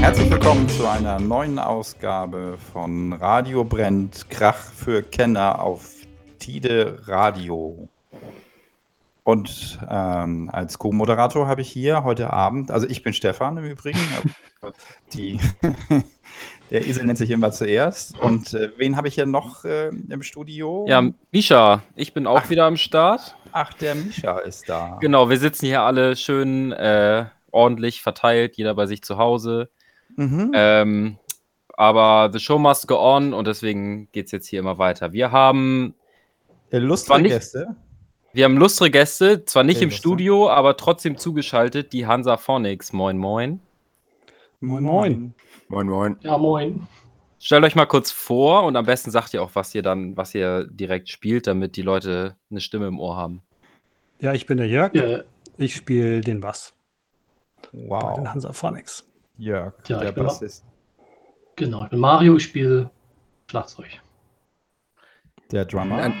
Herzlich willkommen zu einer neuen Ausgabe von Radio Brennt, Krach für Kenner auf Tide Radio. Und ähm, als Co-Moderator habe ich hier heute Abend, also ich bin Stefan im Übrigen, die, der Esel nennt sich immer zuerst. Und äh, wen habe ich hier noch äh, im Studio? Ja, Misha, ich bin auch ach, wieder am Start. Ach, der Misha ist da. Genau, wir sitzen hier alle schön äh, ordentlich verteilt, jeder bei sich zu Hause. Mhm. Ähm, aber the show must go on und deswegen geht es jetzt hier immer weiter. Wir haben äh, lustige Gäste. Wir haben lustige Gäste, zwar nicht im Studio, aber trotzdem zugeschaltet, die Hansa Phonics. Moin, moin. Moin, moin. Moin, moin. Ja, moin. Stellt euch mal kurz vor und am besten sagt ihr auch, was ihr dann, was ihr direkt spielt, damit die Leute eine Stimme im Ohr haben. Ja, ich bin der Jörg. Ja. Ich spiele den Bass. Wow. Bei den Hansa Phonics. Jörg, ja, der Bassist. Genau, ich bin Mario, ich spiele Schlagzeug. Der Drummer.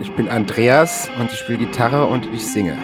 Ich bin Andreas und ich spiele Gitarre und ich singe.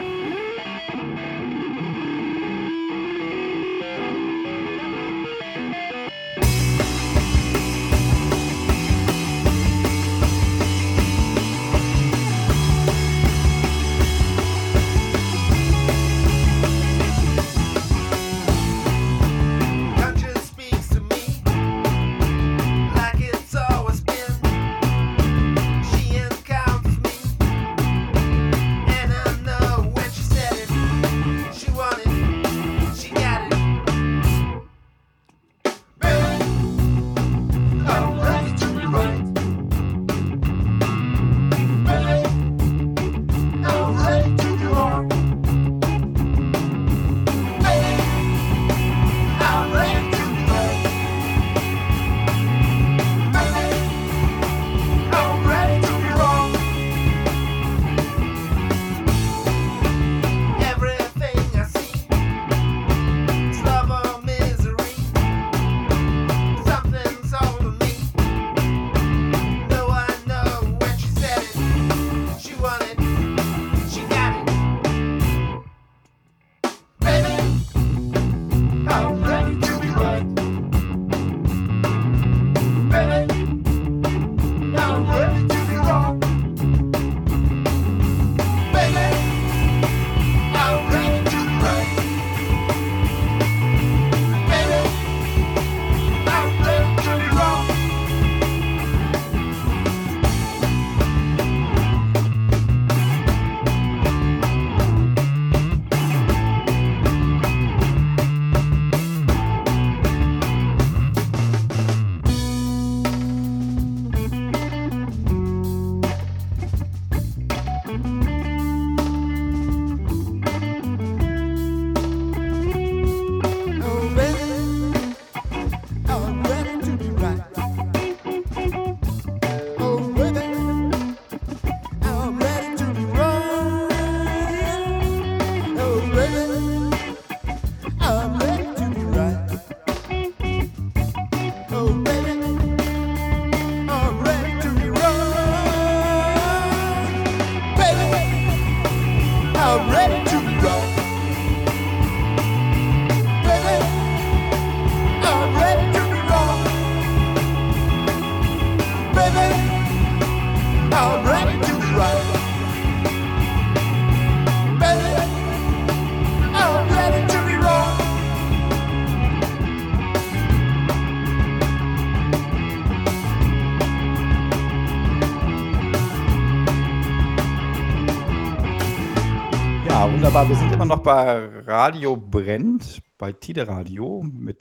Wunderbar. Wir sind immer noch bei Radio Brennt, bei Tide Radio mit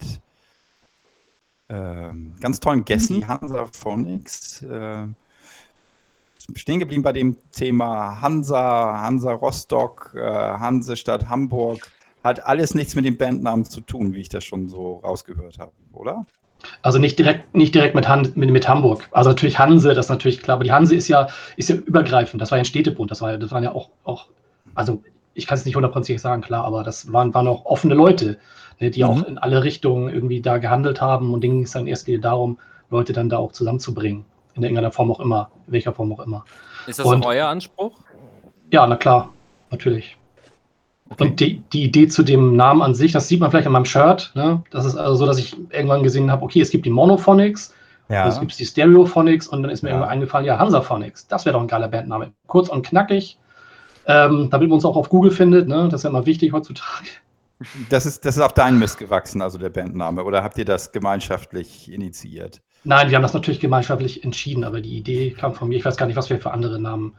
äh, ganz tollen Gästen, mhm. Hansa Phonics. Äh, stehen geblieben bei dem Thema Hansa, Hansa Rostock, äh, Hansestadt Hamburg. Hat alles nichts mit dem Bandnamen zu tun, wie ich das schon so rausgehört habe, oder? Also nicht direkt, nicht direkt mit, Han, mit, mit, Hamburg. Also natürlich Hanse, das ist natürlich klar, aber die Hanse ist ja, ist ja übergreifend. Das war ja ein Städtebund, das, war, das waren ja auch, auch also ich kann es nicht hundertprozentig sagen, klar, aber das waren, waren auch offene Leute, ne, die mhm. auch in alle Richtungen irgendwie da gehandelt haben. Und denen ging es dann erst darum, Leute dann da auch zusammenzubringen. In irgendeiner Form auch immer, in welcher Form auch immer. Ist das und, euer Anspruch? Ja, na klar. natürlich. Okay. Und die, die Idee zu dem Namen an sich, das sieht man vielleicht an meinem Shirt. Ne? Das ist also so, dass ich irgendwann gesehen habe, okay, es gibt die Monophonics, ja. es gibt die Stereophonics und dann ist mir ja. irgendwann eingefallen, ja, Hansaphonics, das wäre doch ein geiler Bandname. Kurz und knackig, ähm, damit man uns auch auf Google findet, ne? das ist ja immer wichtig heutzutage. Das ist, das ist auf deinen Mist gewachsen, also der Bandname, oder habt ihr das gemeinschaftlich initiiert? Nein, wir haben das natürlich gemeinschaftlich entschieden, aber die Idee kam von mir. Ich weiß gar nicht, was wir für andere Namen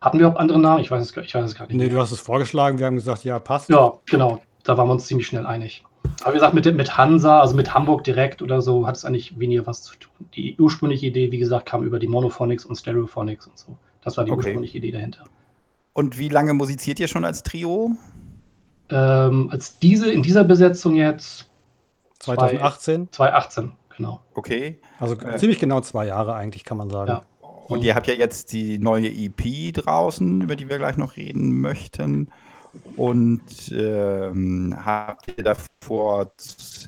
hatten wir auch andere Namen? Ich weiß es, ich weiß es gar nicht. Nee, du hast es vorgeschlagen, wir haben gesagt, ja, passt. Ja, genau. Da waren wir uns ziemlich schnell einig. Aber wie gesagt, mit, mit Hansa, also mit Hamburg direkt oder so, hat es eigentlich weniger was zu tun. Die ursprüngliche Idee, wie gesagt, kam über die Monophonics und Stereophonics und so. Das war die okay. ursprüngliche Idee dahinter. Und wie lange musiziert ihr schon als Trio? Ähm, als diese, in dieser Besetzung jetzt 2018? 2018, genau. Okay. Also äh, ziemlich genau zwei Jahre eigentlich, kann man sagen. Ja. Und ihr habt ja jetzt die neue EP draußen, über die wir gleich noch reden möchten. Und ähm, habt ihr davor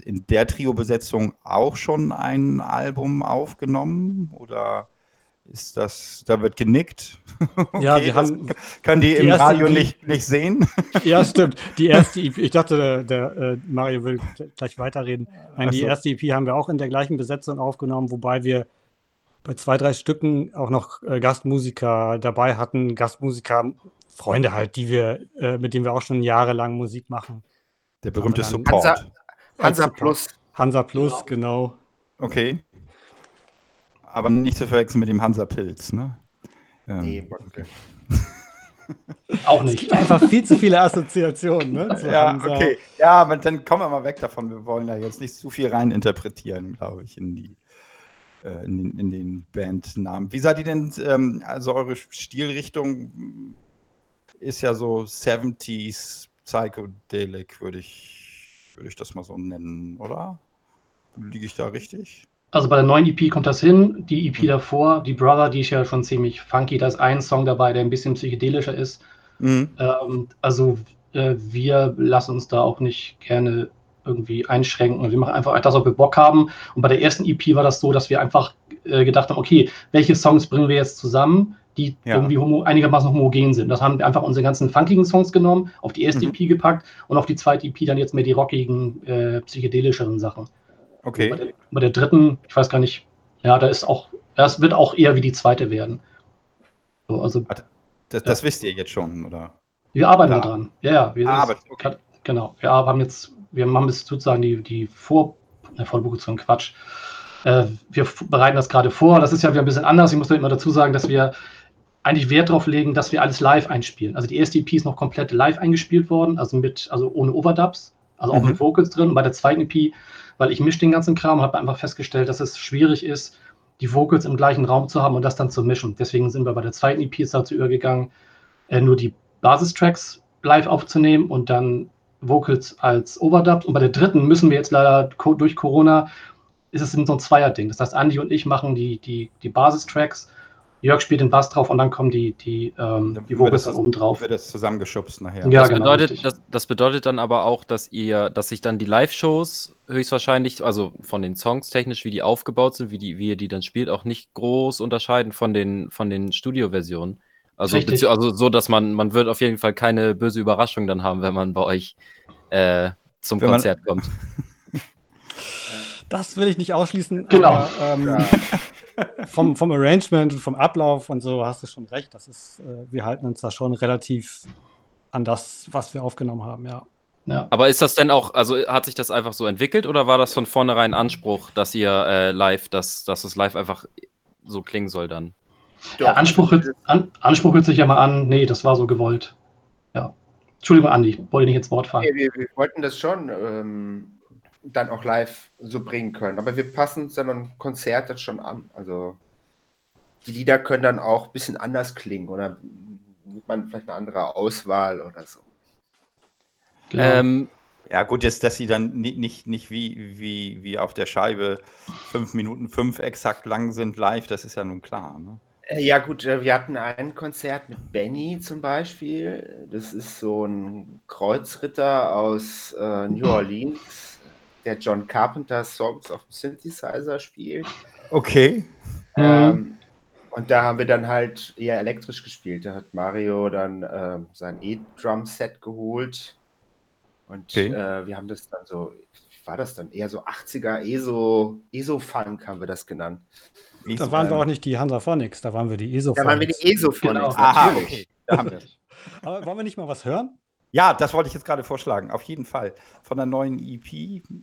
in der Trio-Besetzung auch schon ein Album aufgenommen? Oder ist das, da wird genickt? okay, ja, wir haben. Können die, die im Radio EP, nicht, nicht sehen? ja, stimmt. Die erste EP, ich dachte, der, der äh, Mario will gleich weiterreden. Nein, die erste EP haben wir auch in der gleichen Besetzung aufgenommen, wobei wir bei zwei, drei Stücken auch noch äh, Gastmusiker dabei hatten, Gastmusiker, Freunde halt, die wir, äh, mit denen wir auch schon jahrelang Musik machen. Der berühmte Support. Hansa, Hansa Plus. Hansa Plus, genau. genau. Okay. Aber nicht zu verwechseln mit dem Hansa Pilz, ne? Ähm, nee, okay. Auch nicht. Einfach viel zu viele Assoziationen, ne? ja, Hansa. okay. Ja, aber dann kommen wir mal weg davon. Wir wollen da jetzt nicht zu viel rein interpretieren, glaube ich, in die äh, in, den, in den Bandnamen. Wie seid ihr denn, ähm, also eure Stilrichtung ist ja so 70s Psychedelic, würde ich, würde ich das mal so nennen, oder? Liege ich da richtig? Also bei der neuen EP kommt das hin. Die EP mhm. davor, die Brother, die ist ja schon ziemlich funky. Da ist ein Song dabei, der ein bisschen psychedelischer ist. Mhm. Ähm, also äh, wir lassen uns da auch nicht gerne irgendwie einschränken. Wir machen einfach das, was wir Bock haben. Und bei der ersten EP war das so, dass wir einfach äh, gedacht haben, okay, welche Songs bringen wir jetzt zusammen, die ja. irgendwie homo einigermaßen homogen sind. Das haben wir einfach unsere ganzen funkigen Songs genommen, auf die erste mhm. EP gepackt und auf die zweite EP dann jetzt mehr die rockigen, äh, psychedelischeren Sachen. Okay. Bei der, bei der, dritten, ich weiß gar nicht, ja, da ist auch, das wird auch eher wie die zweite werden. So, also, das, das ja. wisst ihr jetzt schon, oder? Wir arbeiten ja. dran. Ja, ja. Wir, ah, okay. Genau. Wir haben jetzt wir machen bis sozusagen die, die Vor, ne, Vorproduktion, Quatsch. Äh, wir bereiten das gerade vor. Das ist ja wieder ein bisschen anders. Ich muss da immer dazu sagen, dass wir eigentlich Wert darauf legen, dass wir alles live einspielen. Also die erste EP ist noch komplett live eingespielt worden, also mit, also ohne Overdubs, also auch mhm. mit Vocals drin. Und bei der zweiten EP, weil ich mische den ganzen Kram, habe einfach festgestellt, dass es schwierig ist, die Vocals im gleichen Raum zu haben und das dann zu mischen. Deswegen sind wir bei der zweiten EP dazu übergegangen, äh, nur die Basistracks live aufzunehmen und dann Vocals als Overdubs. Und bei der dritten müssen wir jetzt leider durch Corona, ist es so ein Zweier-Ding. Das heißt, Andy und ich machen die, die, die Basistracks. Jörg spielt den Bass drauf und dann kommen die, die, ähm, die Vocals dann oben drauf. Wird das zusammengeschubst nachher. Ja, das, genau, bedeutet, das, das, bedeutet dann aber auch, dass ihr, dass sich dann die Live-Shows höchstwahrscheinlich, also von den Songs technisch, wie die aufgebaut sind, wie, die, wie ihr die dann spielt, auch nicht groß unterscheiden von den, von den Studio-Versionen. Also, also so, dass man, man wird auf jeden Fall keine böse Überraschung dann haben, wenn man bei euch äh, zum wenn Konzert kommt. Das will ich nicht ausschließen. Genau. Aber, ähm, ja. vom, vom Arrangement und vom Ablauf und so hast du schon recht. Das ist, äh, wir halten uns da schon relativ an das, was wir aufgenommen haben, ja. Ja. Aber ist das denn auch, also hat sich das einfach so entwickelt oder war das von vornherein Anspruch, dass ihr äh, live, dass, dass es live einfach so klingen soll dann? Ja, Anspruch, an, Anspruch hört sich ja mal an, nee, das war so gewollt. Ja. Entschuldigung, Andi, ich wollte nicht ins Wort fallen. Nee, wir, wir, wollten das schon ähm, dann auch live so bringen können, aber wir passen es dann am Konzert das schon an. Also die Lieder können dann auch ein bisschen anders klingen oder nimmt man vielleicht eine andere Auswahl oder so. Genau. Ähm, ja, gut, jetzt, dass sie dann nicht, nicht, nicht wie, wie, wie auf der Scheibe fünf Minuten fünf exakt lang sind live, das ist ja nun klar. Ne? Äh, ja, gut, äh, wir hatten ein Konzert mit Benny zum Beispiel. Das ist so ein Kreuzritter aus äh, New Orleans, der John Carpenter Songs auf dem Synthesizer spielt. Okay. Ähm, Und da haben wir dann halt eher elektrisch gespielt. Da hat Mario dann äh, sein E-Drum-Set geholt. Und Okay. äh, wir haben das dann so, wie war das dann? Eher so 80er ESO, ESO-Funk haben wir das genannt. Da waren wir auch nicht die Hansaphonics, da waren wir die ESO. Da waren wir die ESO-Phonics, Genau. Aha, natürlich. okay. Da haben wir. Aber wollen wir nicht mal was hören? Ja, das wollte ich jetzt gerade vorschlagen. Auf jeden Fall. Von der neuen EP.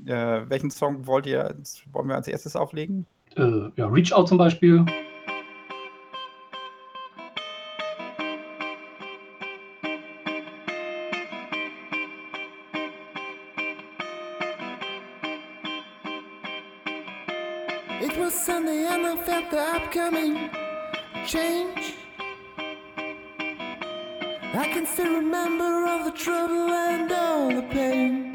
Äh, welchen Song wollt ihr, wollen wir als erstes auflegen? Äh, ja, Reach Out zum Beispiel. It was Sunday and I felt the upcoming change. I can still remember all the trouble and all the pain.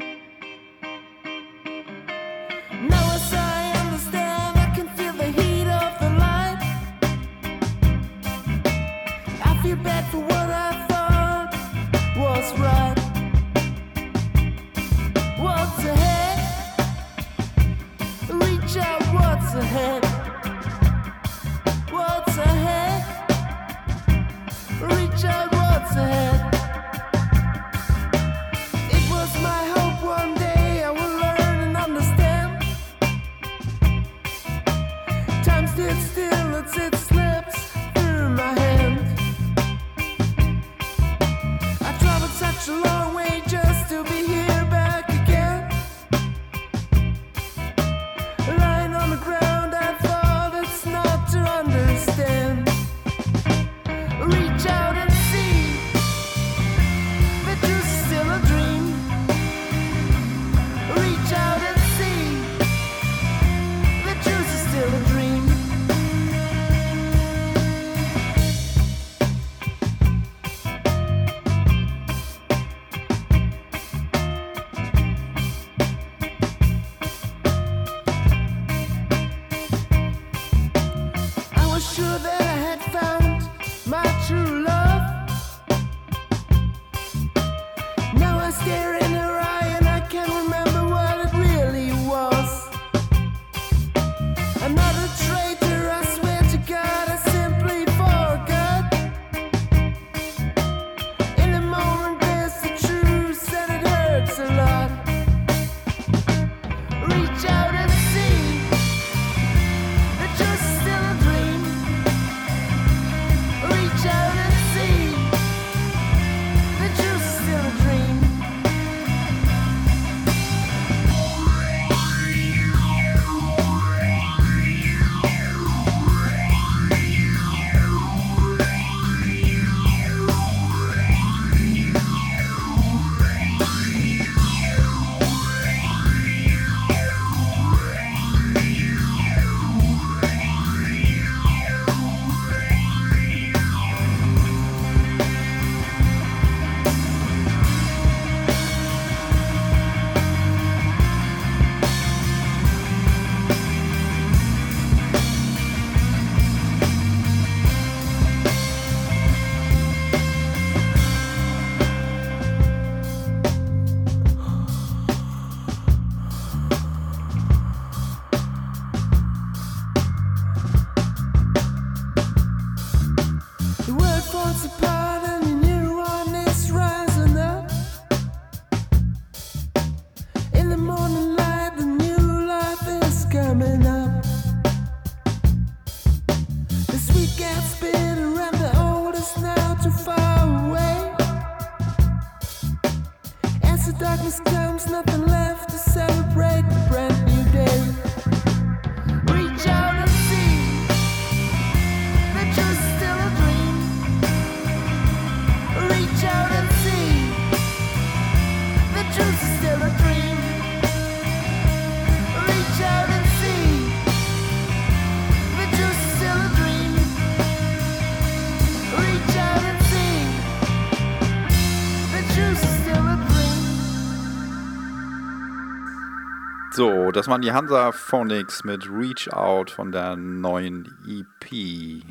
So, das waren die Hansa Phonics mit Reach Out von der neuen EP.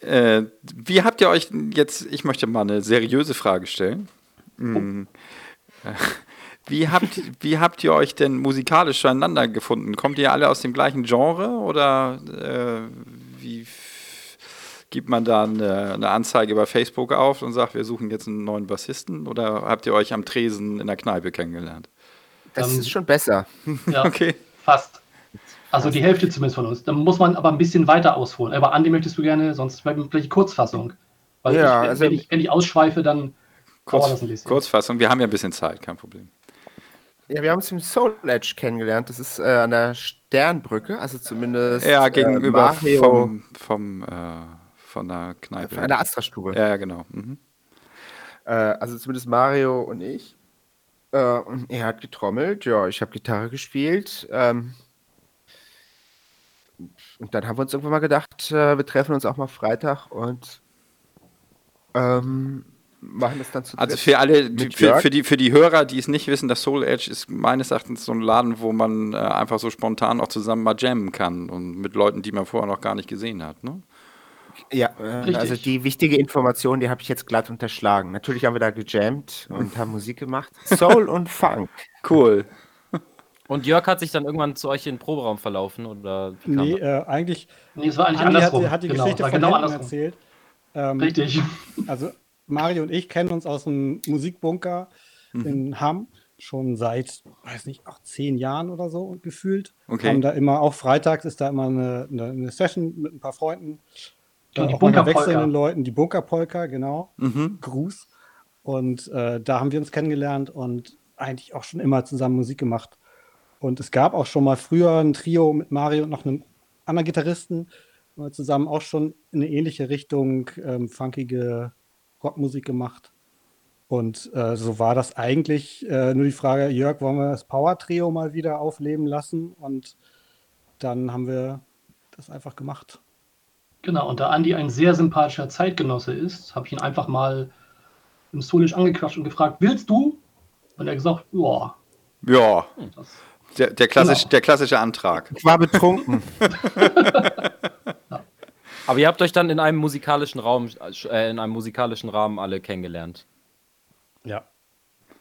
Äh, wie habt ihr euch jetzt, ich möchte mal eine seriöse Frage stellen. Mm. Äh, Wie habt, wie habt ihr euch denn musikalisch zueinander gefunden? Kommt ihr alle aus dem gleichen Genre oder äh, wie gibt man da eine, eine Anzeige bei Facebook auf und sagt, wir suchen jetzt einen neuen Bassisten? Oder habt ihr euch am Tresen in der Kneipe kennengelernt? Das Ähm, ist schon besser. Ja, Okay. fast. Also die Hälfte zumindest von uns. Da muss man aber ein bisschen weiter ausholen. Aber Andi, möchtest du gerne, sonst vielleicht Kurzfassung. Weil Ja, ich, also- wenn, ich, wenn ich ausschweife, dann Kurz, das ein bisschen. Kurzfassung, wir haben ja ein bisschen Zeit, kein Problem. Ja, wir haben uns im Soul Edge kennengelernt. Das ist äh, an der Sternbrücke, also zumindest Ja, äh, gegenüber Mario vom, vom, äh, von der Kneipe. an der Astra-Stube. ja, ja, genau. Mhm. Äh, also zumindest Mario und ich. Äh, und er hat getrommelt, ja, ich habe Gitarre gespielt. Ähm, und dann haben wir uns irgendwann mal gedacht, äh, wir treffen uns auch mal Freitag und ähm, machen das dann zu Also für alle, die, für, für, die, für die Hörer, die es nicht wissen, das Soul Edge ist meines Erachtens so ein Laden, wo man äh, einfach so spontan auch zusammen mal jammen kann und mit Leuten, die man vorher noch gar nicht gesehen hat. Ne? Ja, äh, Richtig. also die wichtige Information, die habe ich jetzt glatt unterschlagen. Natürlich haben wir da gejammt und haben Musik gemacht. Soul und Funk. Cool. Und Jörg hat sich dann irgendwann zu euch in den Proberaum verlaufen oder wie kam Nee, äh, eigentlich, Nee, es war eigentlich Andi hat, andersrum. hat die genau, Geschichte von genau andersrum. erzählt. Ähm, Richtig. Also Mario und ich kennen uns aus dem Musikbunker Mhm. in Hamm schon seit, weiß nicht, auch zehn Jahren oder so gefühlt. Okay. Haben da immer, auch freitags ist da immer eine, eine, eine Session mit ein paar Freunden. Ja, die Bunkerpolka. wechselnden Leuten, die Bunkerpolka, genau. Mhm. Gruß. Und äh, da haben wir uns kennengelernt und eigentlich auch schon immer zusammen Musik gemacht. Und es gab auch schon mal früher ein Trio mit Mario und noch einem anderen Gitarristen, wo wir zusammen auch schon in eine ähnliche Richtung ähm, funkige Rockmusik gemacht. Und äh, so war das eigentlich äh, nur die Frage, Jörg, wollen wir das Power-Trio mal wieder aufleben lassen? Und dann haben wir das einfach gemacht. Genau, und da Andi ein sehr sympathischer Zeitgenosse ist, habe ich ihn einfach mal im Solisch angequatscht und gefragt, willst du? Und er hat gesagt, ja. Ja, der, der, klassisch, Genau. der klassische Antrag. Ich war betrunken. Aber ihr habt euch dann in einem musikalischen Raum, äh, in einem musikalischen Rahmen alle kennengelernt. Ja.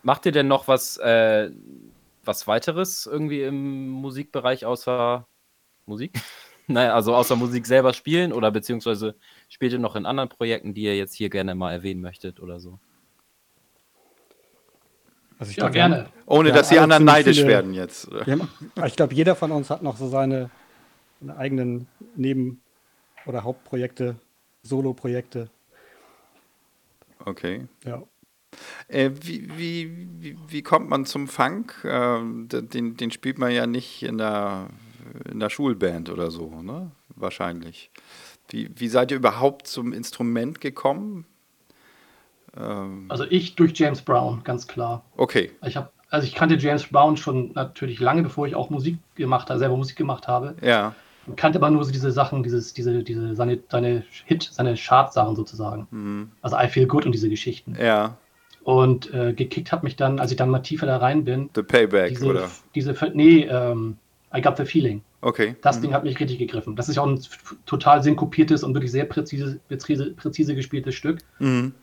Macht ihr denn noch was, äh, was weiteres irgendwie im Musikbereich außer Musik? Naja, also außer Musik selber spielen oder beziehungsweise spielt ihr noch in anderen Projekten, die ihr jetzt hier gerne mal erwähnen möchtet oder so? Also ich ja, glaub, wir haben- gerne. Ohne dass die anderen neidisch viele- werden jetzt. haben, ich glaube, jeder von uns hat noch so seine, seine eigenen Neben- oder Hauptprojekte, Solo-Projekte. Okay. Ja. Äh, wie, wie, wie, wie kommt man zum Funk? Ähm, d- den, den spielt man ja nicht in der, in der Schulband oder so, ne? Wahrscheinlich. Wie, wie seid ihr überhaupt zum Instrument gekommen? Ähm, Also ich durch James Brown, ganz klar. okay. Ich habe, also ich kannte James Brown schon natürlich lange, bevor ich auch Musik gemacht habe, selber Musik gemacht habe. Ja. Ich kannte aber nur so diese Sachen, dieses, diese, diese, seine, seine Hit, seine Chart-Sachen sozusagen. Mhm. Also I Feel Good und diese Geschichten. Ja. Und äh, gekickt hat mich dann, als ich dann mal tiefer da rein bin, The Payback, diese, oder? diese, nee, ähm, I Got the Feeling. Okay. Das Mhm. Ding hat mich richtig gegriffen. Das ist ja auch ein total synkopiertes und wirklich sehr präzise, präzise, präzise gespieltes Stück. Mhm.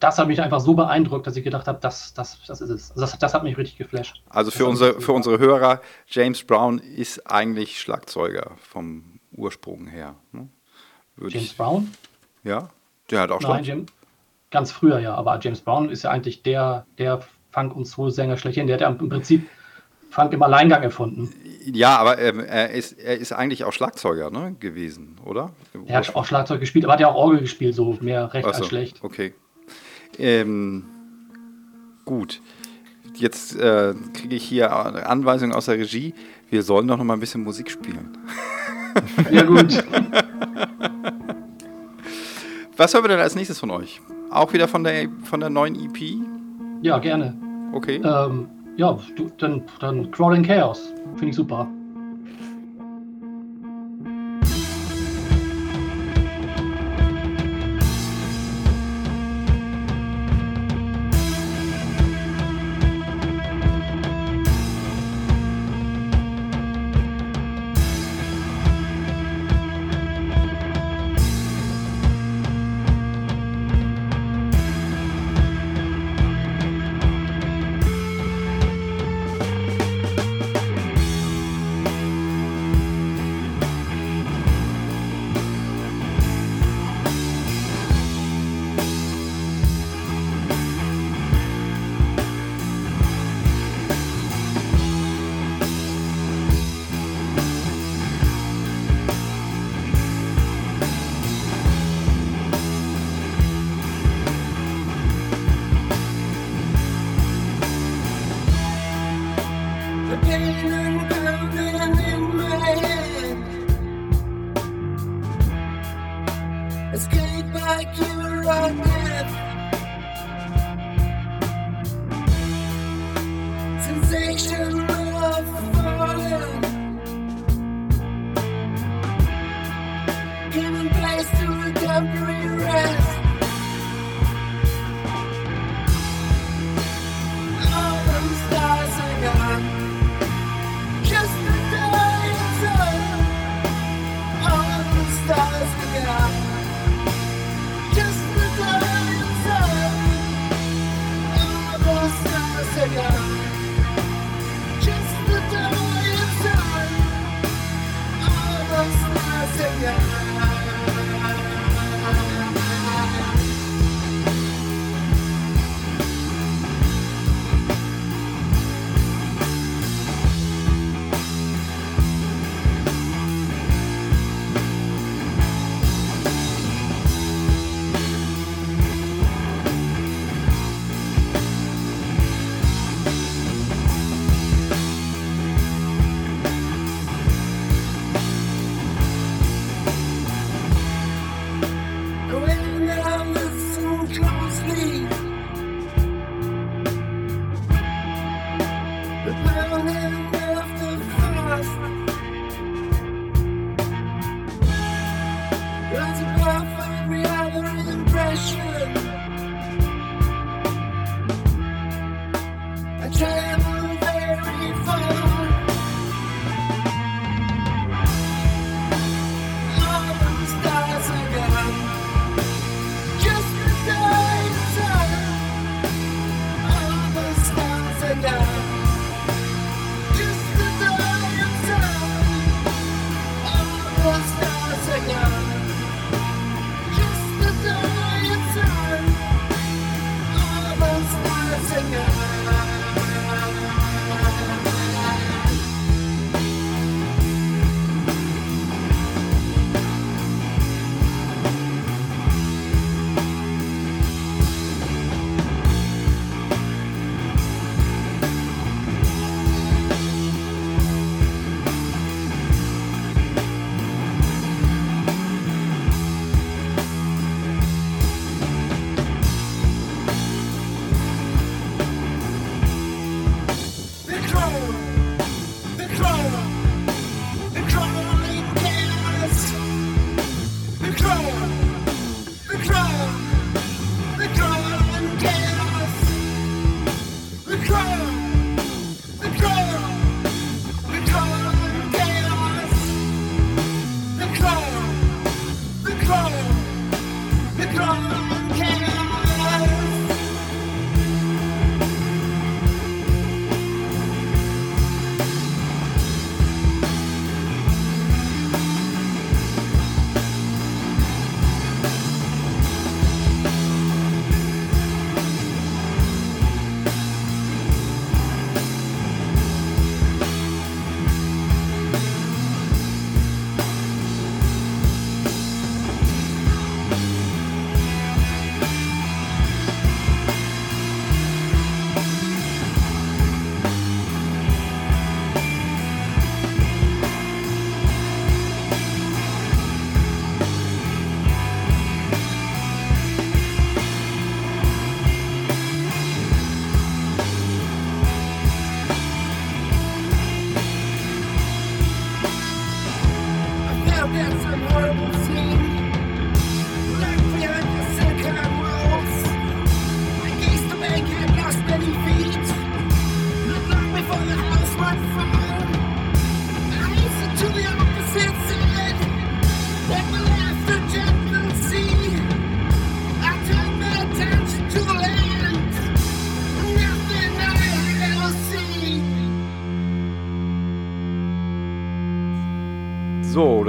Das hat mich einfach so beeindruckt, dass ich gedacht habe, das, das, das ist es. Also das, das hat mich richtig geflasht. Also für unsere, für unsere Hörer, James Brown ist eigentlich Schlagzeuger vom Ursprung her. Ne? James ich, Brown? ja, der hat auch Nein, Schlag. Jim, ganz früher ja, aber James Brown ist ja eigentlich der, der Funk- und Soul-Sänger schlechthin. Der hat ja im Prinzip Funk im Alleingang erfunden. Ja, aber ähm, er, ist, er ist eigentlich auch Schlagzeuger ne, gewesen, oder? Er hat auch Schlagzeug gespielt, aber hat ja auch Orgel gespielt, so mehr recht Ach so, als schlecht. Okay. Ähm, gut. Jetzt äh, kriege ich hier Anweisungen aus der Regie. Wir sollen doch noch mal ein bisschen Musik spielen. Ja, gut. Was hören wir denn als nächstes von euch? Auch wieder von der, von der neuen EP? Ja, gerne. Okay. Ähm, ja, dann, dann Crawling Chaos. Finde ich super.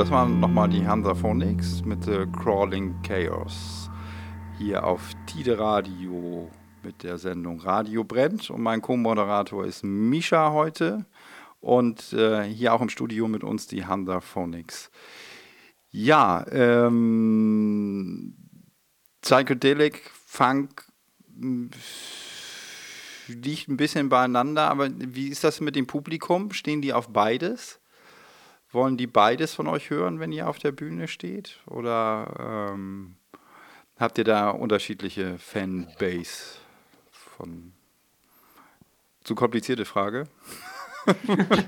Das waren nochmal die Hansa Phonics mit The Crawling Chaos. Hier auf Tide Radio mit der Sendung Radio brennt. Und mein Co-Moderator ist Misha heute. Und äh, hier auch im Studio mit uns die Hansa Phonics. Ja, ähm, Psychedelic, Funk mh, liegt ein bisschen beieinander, aber wie ist das mit dem Publikum? Stehen die auf beides? Wollen die beides von euch hören, wenn ihr auf der Bühne steht? Oder ähm, habt ihr da unterschiedliche Fanbase von? Zu komplizierte Frage.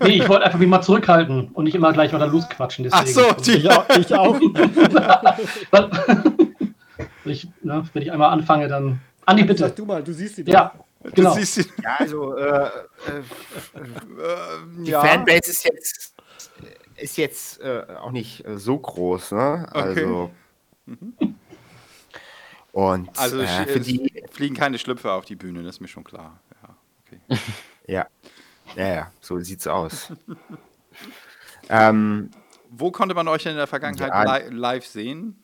Nee, ich wollte einfach mich mal zurückhalten und nicht immer gleich mal da losquatschen. Ach so, Deswegen. die, Ich auch. Ich auch. ich, ne, wenn ich einmal anfange, dann. Andi, bitte. Sag du mal, du siehst sie doch. Ja, genau. du siehst die, Ja, also äh, äh, äh, die ja. Fanbase ist jetzt, ist jetzt äh, auch nicht äh, so groß, ne? Also. Und Also äh, sch- für die, fliegen keine Schlüpfe auf die Bühne, das ist mir schon klar. Ja, okay. ja, ja, ja, so sieht's aus. ähm, Wo konnte man euch denn in der Vergangenheit Ja. li live sehen?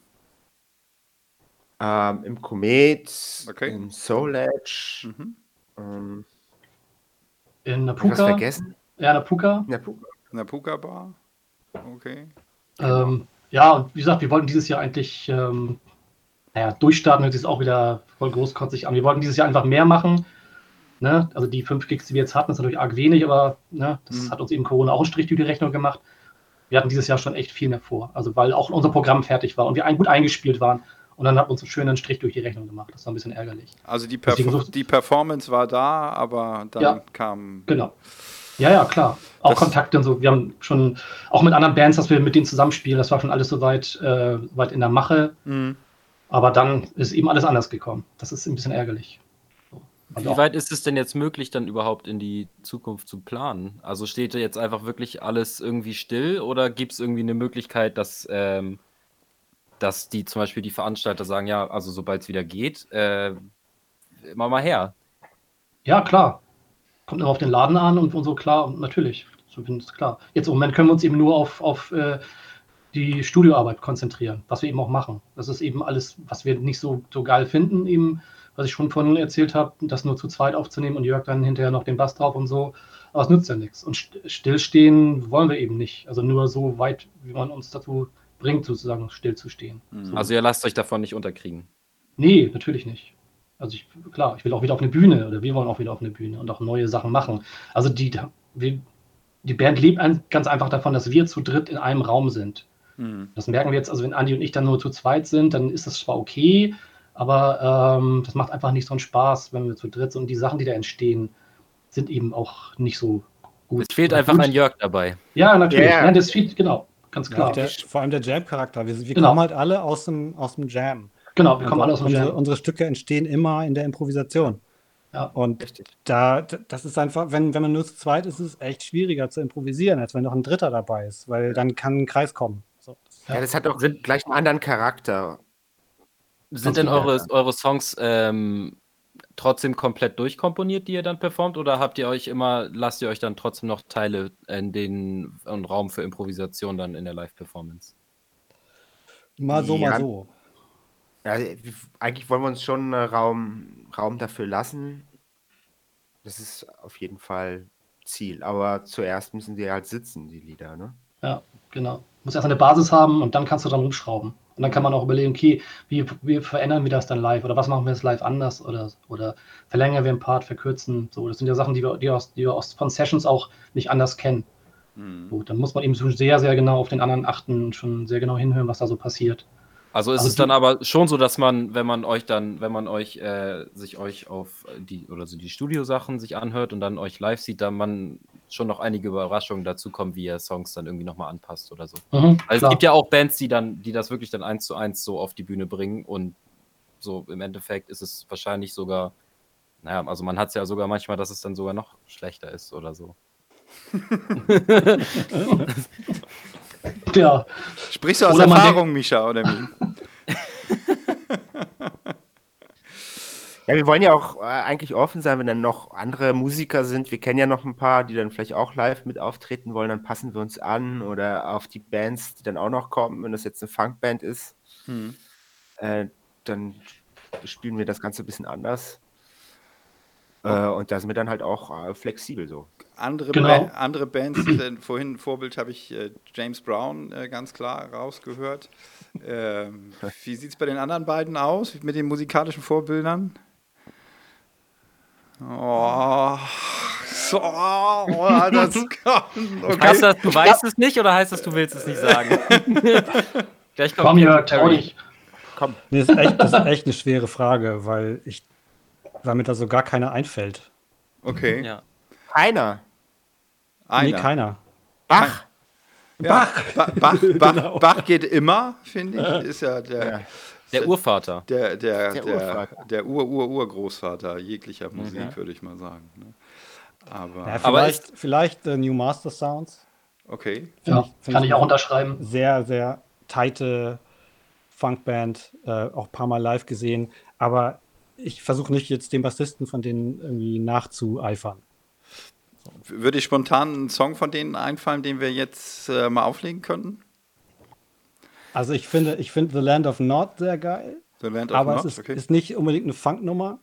ähm, Im Komet, Okay. im Soul Edge, Mhm. ähm, In hab ich was Napuka. vergessen? Ja, Puka. In der Puka Bar? Okay. Ähm, ja, und wie gesagt, wir wollten dieses Jahr eigentlich, ähm, naja, durchstarten, hört sich auch wieder voll großkotzig an. Wir wollten dieses Jahr einfach mehr machen. Ne? Also die fünf Gigs, die wir jetzt hatten, ist natürlich arg wenig, aber ne, das Mhm. hat uns eben Corona auch einen Strich durch die Rechnung gemacht. Wir hatten dieses Jahr schon echt viel mehr vor. Also weil auch unser Programm fertig war und wir ein, gut eingespielt waren. Und dann hat uns einen schönen Strich durch die Rechnung gemacht. Das war ein bisschen ärgerlich. Also die, Perf die Performance war da, aber dann Ja. kam. Genau. Ja, ja, klar. Auch Das- Kontakte und so. Wir haben schon, auch mit anderen Bands, dass wir mit denen zusammenspielen, das war schon alles soweit äh, weit in der Mache. Mhm. Aber dann ist eben alles anders gekommen. Das ist ein bisschen ärgerlich. So. Also Wie weit ist es denn jetzt möglich, dann überhaupt in die Zukunft zu planen? Also steht da jetzt einfach wirklich alles irgendwie still oder gibt es irgendwie eine Möglichkeit, dass, ähm, dass die zum Beispiel die Veranstalter sagen, ja, also sobald es wieder geht, äh, immer mal her. Ja, klar. Kommt immer auf den Laden an und, und so, klar, und natürlich. So ich klar. Jetzt im Moment können wir uns eben nur auf, auf äh, die Studioarbeit konzentrieren, was wir eben auch machen. Das ist eben alles, was wir nicht so, so geil finden, eben, was ich schon vorhin erzählt habe, das nur zu zweit aufzunehmen und Jörg dann hinterher noch den Bass drauf und so. Aber es nützt ja nichts. Und st- stillstehen wollen wir eben nicht. Also nur so weit, wie man uns dazu bringt, sozusagen stillzustehen. Mhm. Also ihr lasst euch davon nicht unterkriegen. Nee, natürlich nicht. Also ich, klar, ich will auch wieder auf eine Bühne oder wir wollen auch wieder auf eine Bühne und auch neue Sachen machen. Also die, wir, die Band lebt ganz einfach davon, dass wir zu dritt in einem Raum sind. Mhm. Das merken wir jetzt, also wenn Andi und ich dann nur zu zweit sind, dann ist das zwar okay, aber ähm, das macht einfach nicht so einen Spaß, wenn wir zu dritt sind. Und die Sachen, die da entstehen, sind eben auch nicht so gut. Es fehlt einfach gut. ein Jörg dabei. Ja, natürlich. Ja, ja. Nein, das fehlt, genau, ganz Ja, klar. der, vor allem der Jam-Charakter. Wir, wir Genau. kommen halt alle aus dem, aus dem Jam. Genau, wir kommen alle aus dem unsere, Jam. unsere Stücke entstehen immer in der Improvisation. Ja, Und Richtig. da, das ist einfach, wenn, wenn man nur zu zweit ist, ist es echt schwieriger zu improvisieren, als wenn noch ein Dritter dabei ist, weil dann kann ein Kreis kommen. So. Ja, das hat auch gleich einen anderen Charakter. Sind denn eure, eure Songs ähm, trotzdem komplett durchkomponiert, die ihr dann performt? Oder habt ihr euch immer, lasst ihr euch dann trotzdem noch Teile in den einen Raum für Improvisation dann in der Live-Performance? Mal so, Ja. mal so. Ja, eigentlich wollen wir uns schon äh, Raum, Raum dafür lassen. Das ist auf jeden Fall Ziel. Aber zuerst müssen die halt sitzen, die Lieder, ne? Ja, genau. Du musst erst eine Basis haben und dann kannst du dann rumschrauben. Und dann kann man auch überlegen, okay, wie, wie verändern wir das dann live? Oder was machen wir jetzt live anders? Oder, oder verlängern wir einen Part, verkürzen? So, das sind ja Sachen, die wir, die aus, die wir aus, von Sessions auch nicht anders kennen. Mhm. So, dann muss man eben schon sehr, sehr genau auf den anderen achten und schon sehr genau hinhören, was da so passiert. Also ist Also es dann aber schon so, dass man, wenn man euch dann, wenn man euch äh, sich euch auf die oder so die Studiosachen sich anhört und dann euch live sieht, dann man schon noch einige Überraschungen dazu kommen, wie ihr Songs dann irgendwie nochmal anpasst oder so. Mhm, Also klar. es gibt ja auch Bands, die dann, die das wirklich dann eins zu eins so auf die Bühne bringen und so im Endeffekt ist es wahrscheinlich sogar, naja, also man hat es ja sogar manchmal, dass es dann sogar noch schlechter ist oder so. ja, Sprichst du aus Oder man Erfahrung, Misha, oder wie? Ja, wir wollen ja auch äh, eigentlich offen sein, wenn dann noch andere Musiker sind. Wir kennen ja noch ein paar, die dann vielleicht auch live mit auftreten wollen, dann passen wir uns an oder auf die Bands, die dann auch noch kommen, wenn das jetzt eine Funkband ist, Hm. äh, dann spielen wir das Ganze ein bisschen anders. Äh, und da sind wir dann halt auch äh, flexibel so. Andere, Genau. ba andere Bands, äh, vorhin ein Vorbild habe ich äh, James Brown äh, ganz klar rausgehört. Ähm, wie sieht es bei den anderen beiden aus mit den musikalischen Vorbildern? Oh, so, oh, das okay. Heißt das, du weißt es nicht oder heißt das, du willst es nicht sagen? Gleich kommt Komm, Jörg, trau dich. Komm, Nee, das, ist echt, das ist echt eine schwere Frage, weil ich, weil mir da so gar keiner einfällt. okay. Ja. keiner. Einer. Nee, keiner. Bach. Ja, Bach, Bach, Bach, Bach geht immer, finde ich. Ist ja der, Ja. Der Urvater. der, der, Der der, Urvater. der Ur-Ur-Urgroßvater jeglicher Musik, würde ich mal sagen. Ne? Aber, Ja, Aber vielleicht vielleicht äh, New Master Sounds. okay. Ja, Find kann ich ich auch unterschreiben. Sehr, sehr tighte Funkband, äh, auch ein paar Mal live gesehen. Aber ich versuche nicht jetzt den Bassisten von denen irgendwie nachzueifern. Würde ich spontan einen Song von denen einfallen, den wir jetzt äh, mal auflegen könnten? Also ich finde, ich finde The Land of Nod sehr geil, The Land of aber Nod, es ist, okay. ist nicht unbedingt eine Funknummer.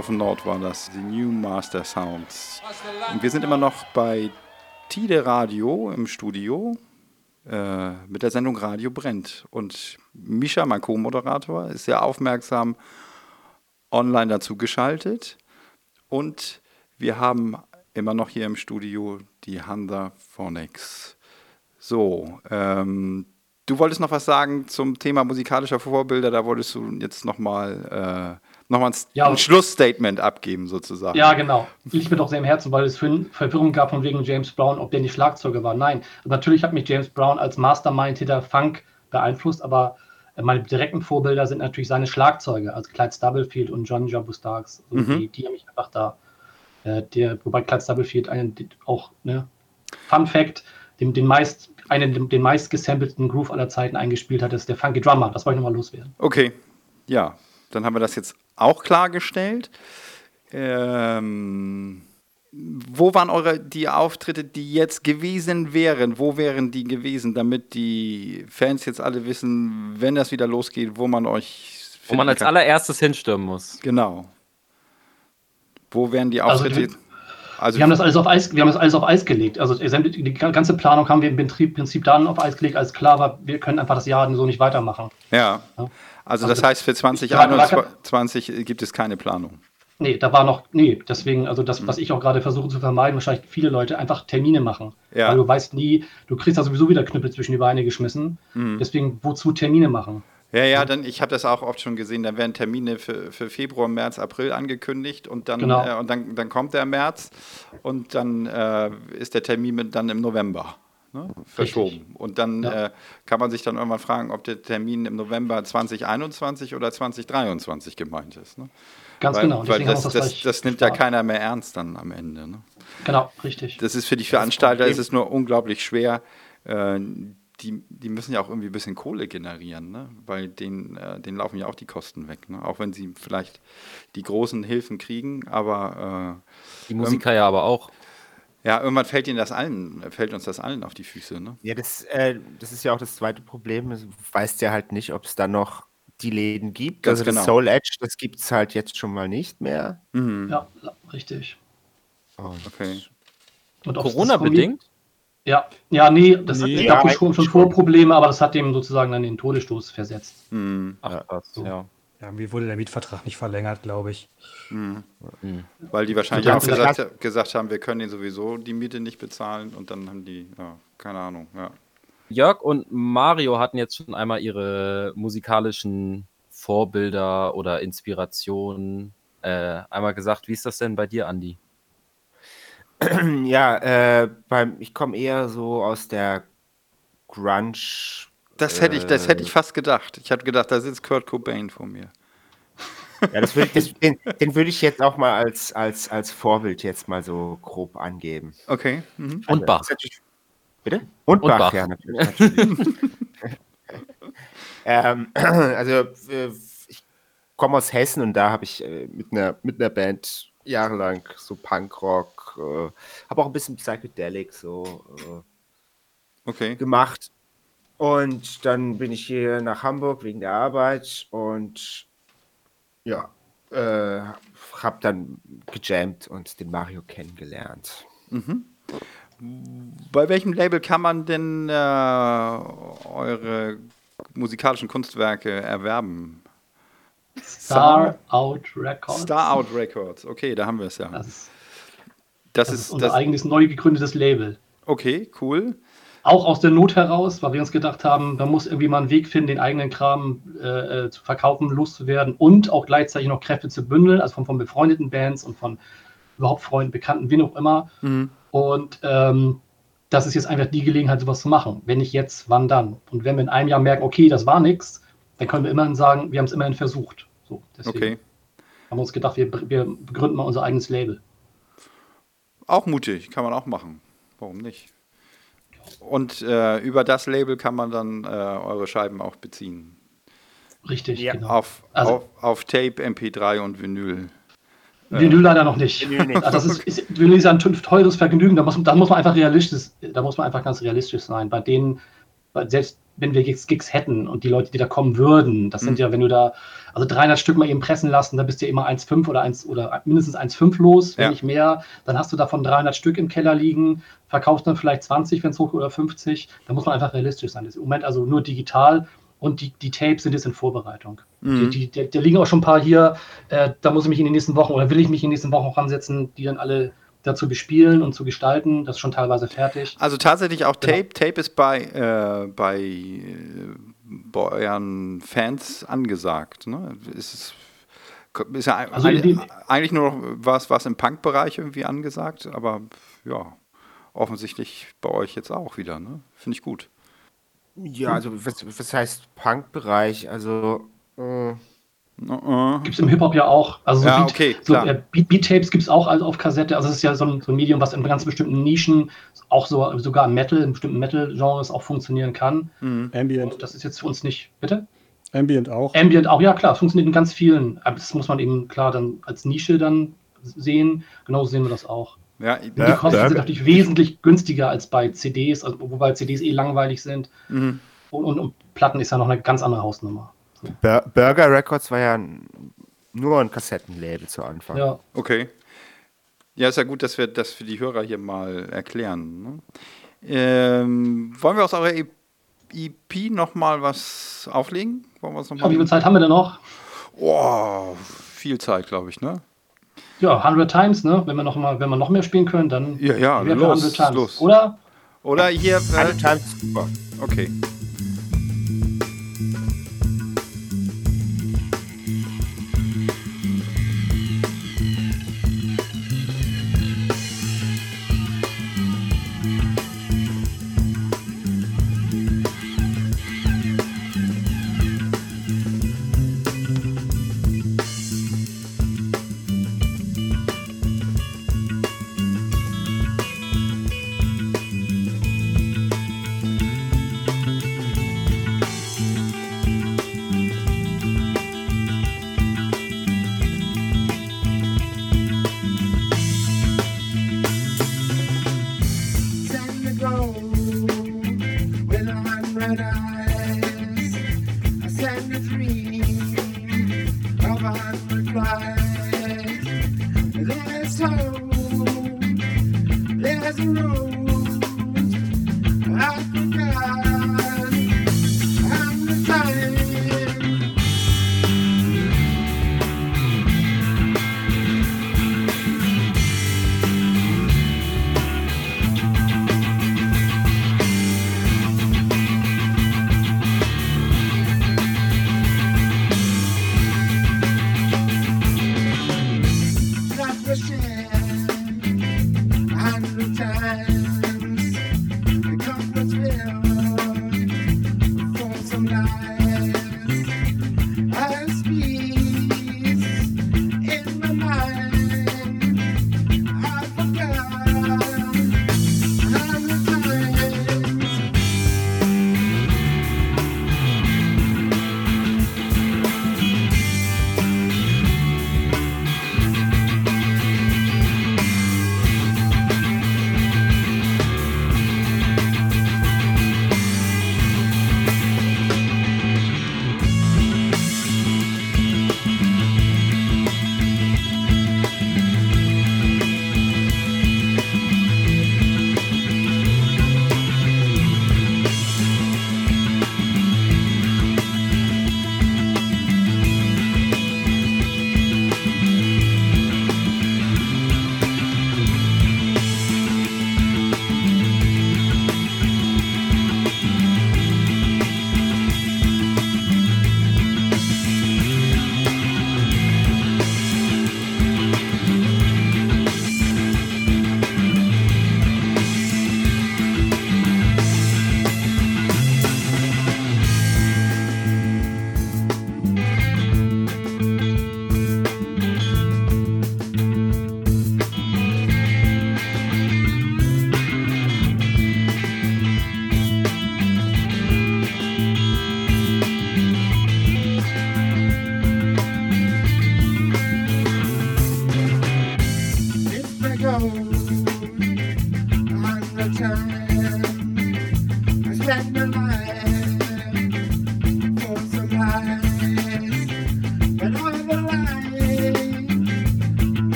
Land of Nord war das, die New Master Sounds. Und wir sind immer noch bei Tide Radio im Studio äh, mit der Sendung Radio brennt. Und Misha, mein Co-Moderator, ist sehr aufmerksam online dazu geschaltet. Und wir haben immer noch hier im Studio die Hansa Phonics. So, ähm, du wolltest noch was sagen zum Thema musikalischer Vorbilder. Da wolltest du jetzt nochmal äh, noch mal ein, Ja. ein Schlussstatement abgeben, sozusagen. Ja, genau. Liegt mir doch sehr im Herzen, weil es für Verwirrung gab von wegen James Brown, ob der nicht Schlagzeuger war. Nein, natürlich hat mich James Brown als Mastermind hinter Funk beeinflusst, aber äh, meine direkten Vorbilder sind natürlich seine Schlagzeuge, also Clyde Stubblefield und John Jabu Starks. Also Mhm. die, die haben mich einfach da, äh, der, wobei Clyde Stubblefield einen, auch, ne, Fun Fact, den, den meist, einen, den meist gesampelten Groove aller Zeiten eingespielt hat, ist der Funky Drummer. Das wollte ich nochmal loswerden. Okay, ja, dann haben wir das jetzt auch klargestellt. Ähm, wo waren eure die Auftritte, die jetzt gewesen wären? Wo wären die gewesen, damit die Fans jetzt alle wissen, wenn das wieder losgeht, wo man euch Wo man als kann? allererstes hinstürmen muss. Genau. Wo wären die Also Auftritte? die- Also, Wir haben das alles auf Eis, wir haben das alles auf Eis gelegt. Also die ganze Planung haben wir im Betrieb- Prinzip dann auf Eis gelegt, als klar war, wir können einfach das Jahr so nicht weitermachen. ja. Ja. Also das Also, heißt, für da war- 2021 gibt es keine Planung. Nee, da war noch, nee, deswegen, also das, was ich auch gerade versuche zu vermeiden, wahrscheinlich viele Leute einfach Termine machen. Ja. Weil du weißt nie, du kriegst da sowieso wieder Knüppel zwischen die Beine geschmissen. Mhm. Deswegen, wozu Termine machen? Ja, ja, dann, ich habe das auch oft schon gesehen, dann werden Termine für, für Februar, März, April angekündigt und dann, Genau. äh, und dann, dann kommt der März und dann äh, ist der Termin mit, dann im November ne, verschoben. Und dann Ja. äh, kann man sich dann irgendwann fragen, ob der Termin im November 2021 oder 2023 gemeint ist. Ne? Ganz weil, genau. Weil das, das, gleich das nimmt ja keiner mehr ernst dann am Ende. Ne? Genau, richtig. Das ist für die Veranstalter ist es nur unglaublich schwer. Äh, die, die müssen ja auch irgendwie ein bisschen Kohle generieren, ne? weil denen, äh, denen laufen ja auch die Kosten weg. Ne? Auch wenn sie vielleicht die großen Hilfen kriegen, aber Die Musiker ja aber auch. Ja, irgendwann fällt ihnen das allen, fällt uns das allen auf die Füße. Ne? Ja, das, äh, das ist ja auch das zweite Problem. Du weißt ja halt nicht, ob es da noch die Läden gibt. Ganz also genau. das Soul Edge, das gibt es halt jetzt schon mal nicht mehr. Mhm. Ja, richtig. Und Okay. Corona-bedingt? Ja, ja, nee, das Nee. es Ja, gab wohl schon, schon Vorprobleme, aber das hat dem sozusagen dann den Todesstoß versetzt. Mhm. Ach, krass, So. ja. Ja, mir wurde der Mietvertrag nicht verlängert, glaube ich. Mhm. Mhm. Weil die wahrscheinlich Ja, auch gesagt, gesagt haben, wir können ihnen sowieso die Miete nicht bezahlen und dann haben die, ja, keine Ahnung, ja. Jörg und Mario hatten jetzt schon einmal ihre musikalischen Vorbilder oder Inspirationen äh, einmal gesagt. Wie ist das denn bei dir, Andi? ja, äh, beim, ich komme eher so aus der Grunge. Das hätte ich, das hätte ich fast gedacht. Ich hatte gedacht, da sitzt Kurt Cobain vor mir. Ja, das würd, das, den, den würde ich jetzt auch mal als, als, als Vorbild jetzt mal so grob angeben. Okay. Mhm. Und Bach. Bitte? Und, Und Bach, Bach. ja, natürlich. natürlich. ähm, also, äh, ich komme aus Hessen und da habe ich äh, mit, einer, mit einer Band jahrelang so Punkrock, äh, habe auch ein bisschen Psychedelic so äh, Okay. gemacht. Und dann bin ich hier nach Hamburg wegen der Arbeit und ja, äh, habe dann gejammt und den Mario kennengelernt. Bei welchem Label kann man denn äh, eure musikalischen Kunstwerke erwerben? Star Out Records. Star Out Records. Okay, da haben wir es ja. Das ist, Das, das ist ist unser das. eigenes neu gegründetes Label. Okay, cool. Auch aus der Not heraus, weil wir uns gedacht haben, man muss irgendwie mal einen Weg finden, den eigenen Kram äh, äh, zu verkaufen, loszuwerden und auch gleichzeitig noch Kräfte zu bündeln, also von, von befreundeten Bands und von überhaupt Freunden, Bekannten, wie auch immer. Mhm. Und ähm, das ist jetzt einfach die Gelegenheit, sowas zu machen. Wenn nicht jetzt, wann dann? Und wenn wir in einem Jahr merken, okay, das war nichts, dann können wir immerhin sagen, wir haben es immerhin versucht. So, deswegen Okay. haben wir uns gedacht, wir, wir begründen mal unser eigenes Label. Auch mutig, kann man auch machen. Warum nicht? Und äh, über das Label kann man dann äh, eure Scheiben auch beziehen. Richtig, Ja, genau. Auf, Also- auf, auf Tape, MP3 und Vinyl. Vinyl leider noch nicht. Vinyl nicht. Also das ist, ist, Vinyl ist ja ein teures Vergnügen, da muss, da muss man einfach realistisch, da muss man einfach ganz realistisch sein. Bei denen, bei selbst wenn wir Gigs, Gigs hätten und die Leute, die da kommen würden, das sind Mhm. ja, wenn du da, also 300 Stück mal eben pressen lassen, da bist du ja immer 1,5 oder 1 oder mindestens 1,5 los, wenn Ja. nicht mehr. Dann hast du davon 300 Stück im Keller liegen, verkaufst dann vielleicht 20, wenn es hoch oder 50. Da muss man einfach realistisch sein. Das ist im Moment also nur digital und die, die Tapes sind jetzt in Vorbereitung. Mhm. Die, die, da liegen auch schon ein paar hier, äh, da muss ich mich in den nächsten Wochen oder will ich mich in den nächsten Wochen auch ransetzen, die dann alle dazu bespielen und zu gestalten. Das ist schon teilweise fertig. Also tatsächlich auch Genau. Tape. Tape ist bei, äh, bei, äh, bei euren Fans angesagt. Ne? Ist, es- ist ja Also eigentlich, die- eigentlich nur noch was, was im Punk-Bereich irgendwie angesagt, aber ja, offensichtlich bei euch jetzt auch wieder. Ne? Finde ich gut. Ja, also was, was heißt Punk-Bereich? Also, äh, Uh-uh. Gibt es im Hip-Hop ja auch. Also so Ja, Beat, okay, so, äh, Beat, Beat-Tapes gibt es auch also auf Kassette. Also es ist ja so ein, so ein Medium, was in ganz bestimmten Nischen, auch so, sogar im Metal, in bestimmten Metal-Genres auch funktionieren kann. Mhm. Ambient, Und das ist jetzt für uns nicht, bitte? Ambient auch. Ambient auch, ja klar, es funktioniert in ganz vielen. Aber das muss man eben klar dann als Nische dann sehen. Genauso sehen wir das auch. Ja, die Kosten Burger- sind natürlich wesentlich günstiger als bei CDs, also, wobei CDs eh langweilig sind. mhm. Und, und, und Platten ist ja noch eine ganz andere Hausnummer. Bur Burger Records war ja nur ein Kassettenlabel zu Anfang. Ja. Okay. Ja, ist ja gut, dass wir das für die Hörer hier mal erklären. Ne? Ähm, wollen wir aus eurer EP noch mal was auflegen? Wollen wir es noch ja. Wie viel mal? Zeit haben wir denn noch? Oh, viel Zeit, glaube ich, ne? Ja, 100 Times, ne? Wenn wir noch mal, wenn wir noch mehr spielen können, dann Ja, ja, los, 100 Times. los. Oder? Oder hier. Alle Äh, Times super. okay.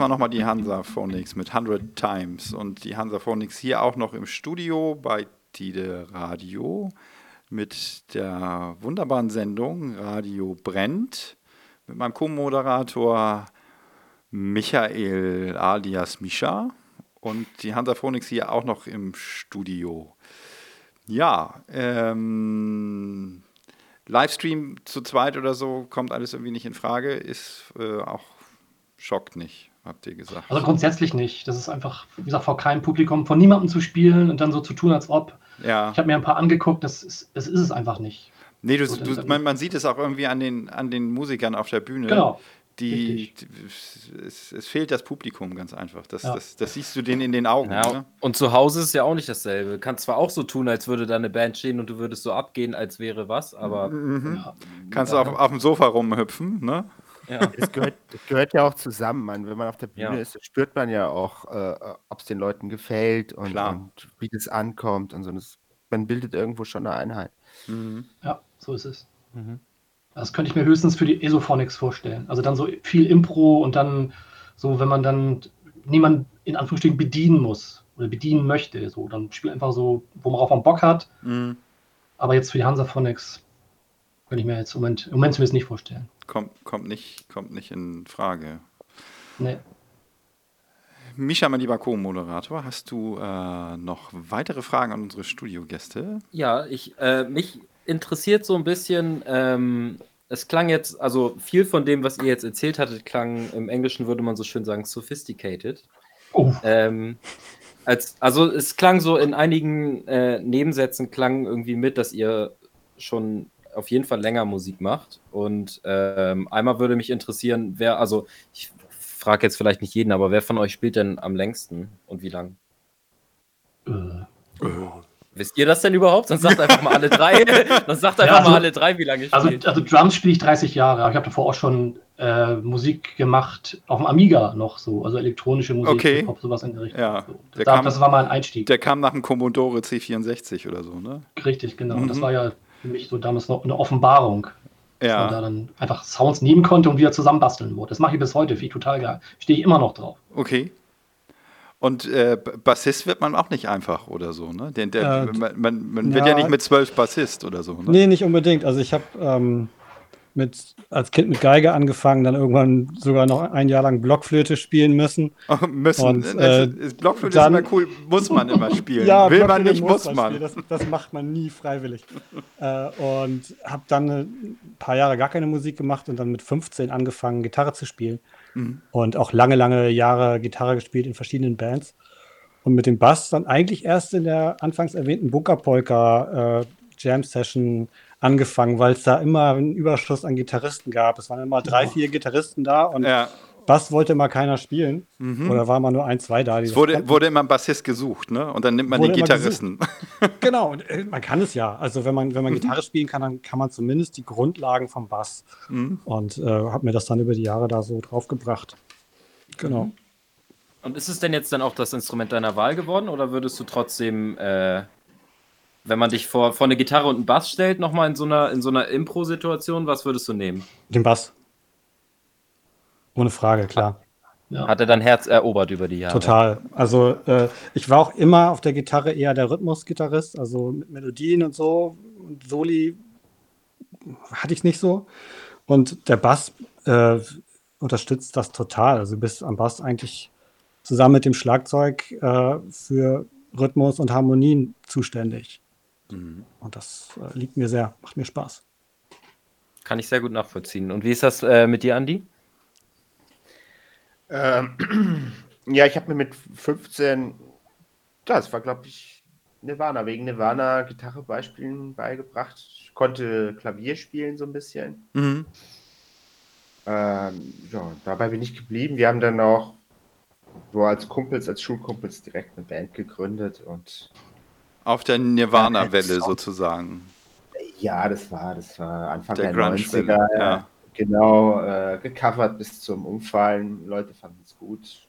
War nochmal die Hansa Phonics mit 100 Times. Und die Hansa Phonics hier auch noch im Studio bei Tide Radio mit der wunderbaren Sendung Radio brennt. Mit meinem Co-Moderator Michael alias Mischa. Und die Hansa Phonics hier auch noch im Studio. Ja, ähm, Livestream zu zweit oder so kommt alles irgendwie nicht in Frage, ist äh, auch schockt nicht, habt ihr gesagt. Also grundsätzlich nicht. Das ist einfach, wie gesagt, vor keinem Publikum, von niemandem zu spielen und dann so zu tun, als ob. ja. Ich habe mir ein paar angeguckt, das ist, das ist es einfach nicht. Nee, du, So, du, dann- man, man sieht es auch irgendwie an den, an den Musikern auf der Bühne. Genau. Die, die, es, es fehlt das Publikum ganz einfach. Das, Ja. das, das siehst du denen in den Augen. Ja, Ne? und zu Hause ist es ja auch nicht dasselbe. Kannst zwar auch so tun, als würde da eine Band stehen und du würdest so abgehen, als wäre was, aber Ja. Kannst du auf, auf dem Sofa rumhüpfen, ne? Ja. Das gehört, das gehört ja auch zusammen. Man, wenn man auf der Bühne Ja. ist, spürt man ja auch, äh, ob es den Leuten gefällt und, und wie das ankommt und so. Das, man bildet irgendwo schon eine Einheit. Ja, so ist es. Mhm. Das könnte ich mir höchstens für die Esophonics vorstellen. Also dann so viel Impro und dann so, wenn man dann niemand in Anführungsstrichen bedienen muss oder bedienen möchte, so, dann spielt einfach so, worauf man Bock hat. Mhm. Aber jetzt für die Hansaphonics könnte ich mir jetzt im Moment, im Moment zumindest nicht vorstellen. Kommt, kommt, nicht, kommt nicht in Frage. Nee. Mischa, mein lieber Co-Moderator, hast du äh, noch weitere Fragen an unsere Studiogäste? Ja, ich, äh, mich interessiert so ein bisschen, ähm, es klang jetzt, also viel von dem, was ihr jetzt erzählt hattet, klang im Englischen würde man so schön sagen, sophisticated. Oh, Ähm, als, also es klang so in einigen äh, Nebensätzen klang irgendwie mit, dass ihr schon auf jeden Fall länger Musik macht. Und ähm, einmal würde mich interessieren, wer, also ich frage jetzt vielleicht nicht jeden, aber wer von euch spielt denn am längsten und wie lang? äh, Wisst ihr das denn überhaupt? Sonst sagt einfach mal alle drei. Sonst sagt einfach Ja, also- mal alle drei, wie lange ich Also, spiele. also Drums spiele ich 30 Jahre, aber ich habe davor auch schon äh, Musik gemacht, auf dem Amiga noch so, also elektronische Musik, Okay. Hip-Hop, sowas in der Richtung. Ja, so. der da, kam- das war mein Einstieg. Der kam nach dem Commodore C64 oder so, ne? Richtig, genau. Mhm. Das war ja für mich so damals noch eine Offenbarung, dass man da Ja, dann einfach Sounds nehmen konnte und wieder zusammenbasteln wurde. Das mache ich bis heute, finde ich total geil. Stehe ich immer noch drauf. okay. Und äh, Bassist wird man auch nicht einfach oder so, ne? Der, der, Äh, man man, man wird ja ja. nicht mit zwölf Bassist oder so, ne? Nee, nicht unbedingt. Also ich habe ähm, mit, als Kind mit Geige angefangen, dann irgendwann sogar noch ein Jahr lang Blockflöte spielen müssen. Oh, müssen. Und, äh, Blockflöte dann- ist immer cool, muss man immer spielen. Will man nicht, muss man. spielen. Das, das macht man nie freiwillig. äh, und habe dann äh, ein paar Jahre gar keine Musik gemacht und dann mit 15 angefangen, Gitarre zu spielen. Mhm. Und auch lange, lange Jahre Gitarre gespielt in verschiedenen Bands. Und mit dem Bass dann eigentlich erst in der anfangs erwähnten Bunker Polka äh, Jam Session angefangen, weil es da immer einen Überschuss an Gitarristen gab. Es waren immer drei, vier Gitarristen da und Ja. Bass wollte immer keiner spielen. Mhm. Oder war mal nur ein, zwei da. Die Es wurde, wurde immer ein Bassist gesucht, ne? Und dann nimmt man die immer Gitarristen. Genau, und äh, man kann es ja. Also wenn man, Mhm. wenn man Gitarre spielen kann, dann kann man zumindest die Grundlagen vom Bass. Mhm. Und äh, habe mir das dann über die Jahre da so draufgebracht. Genau. Mhm. Und ist es denn jetzt dann auch das Instrument deiner Wahl geworden oder würdest du trotzdem, äh, wenn man dich vor, vor eine Gitarre und einen Bass stellt, nochmal in so einer, in so einer Impro-Situation, was würdest du nehmen? Den Bass. Ohne Frage, klar. Ja. Hat er dein Herz erobert über die Jahre? Total. Also äh, ich war auch immer auf der Gitarre eher der Rhythmusgitarrist, also mit Melodien und so. Und Soli hatte ich nicht so. Und der Bass äh, unterstützt das total. Also du bist am Bass eigentlich zusammen mit dem Schlagzeug äh, für Rhythmus und Harmonien zuständig. Mhm. Und das äh, liegt mir sehr, macht mir Spaß. Kann ich sehr gut nachvollziehen. Und wie ist das äh, mit dir, Andi? Ähm, ja, ich habe mir mit 15, das war glaube ich Nirvana, wegen Nirvana Gitarre beispielen beigebracht. Ich konnte Klavier spielen so ein bisschen. Mhm. Ähm, ja, dabei bin ich geblieben. Wir haben dann auch so als Kumpels, als Schulkumpels direkt eine Band gegründet und Auf der Nirvana-Welle sozusagen. ja, das war, das war Anfang Der der, Grunge-Welle, 90er. ja. Genau, äh, gecovert bis zum Umfallen. Leute fanden es gut.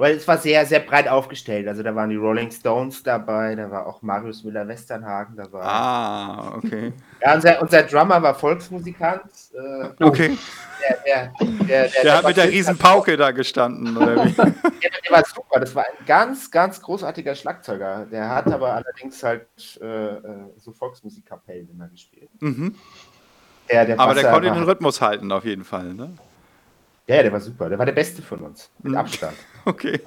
Aber es war sehr, sehr breit aufgestellt. Also da waren die Rolling Stones dabei, da war auch Marius Müller-Westernhagen dabei. Ah, okay. Ja, unser, unser Drummer war Volksmusikant. Äh, Okay. der, der, der, der, hat mit der riesen Pauke da gestanden, oder wie? Der, der war super. Das war ein ganz, ganz großartiger Schlagzeuger. Der hat aber allerdings halt äh, äh, so Volksmusikkapellen immer gespielt. Mhm. Aber der konnte den Rhythmus halten, auf jeden Fall, ne? Ja, ja, der war super. Der war der Beste von uns. Mit Mhm. Abstand. Okay.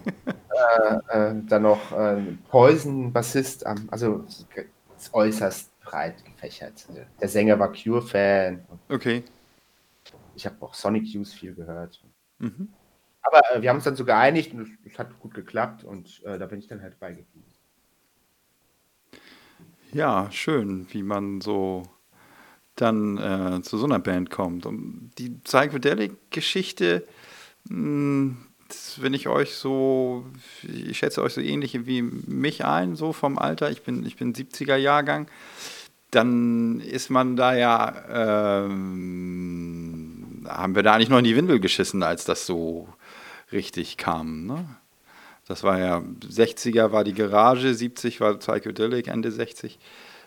Äh, dann noch äh, Poison, Bassist, am- also ist äußerst breit gefächert. Der Sänger war Cure-Fan. Okay. Ich habe auch Sonic Youth viel gehört. Mhm. Aber äh, wir haben uns dann so geeinigt und es- es hat gut geklappt und äh, da bin ich dann halt beigeblieben. Ja, schön, wie man so dann äh, zu so einer Band kommt. Und die Psychedelic-Geschichte, mh, das- wenn ich euch so, ich schätze euch so ähnlich wie mich ein, so vom Alter, ich bin, ich bin 70er Jahrgang, dann ist man da ja, ähm, haben wir da eigentlich noch in die Windel geschissen, als das so richtig kam, ne? Das war ja, 60er war die Garage, 70 war Psychedelic, Ende 60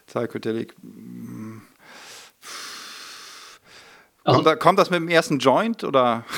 Psychedelic. mm, Also- Kommt, da, kommt das mit dem ersten Joint oder?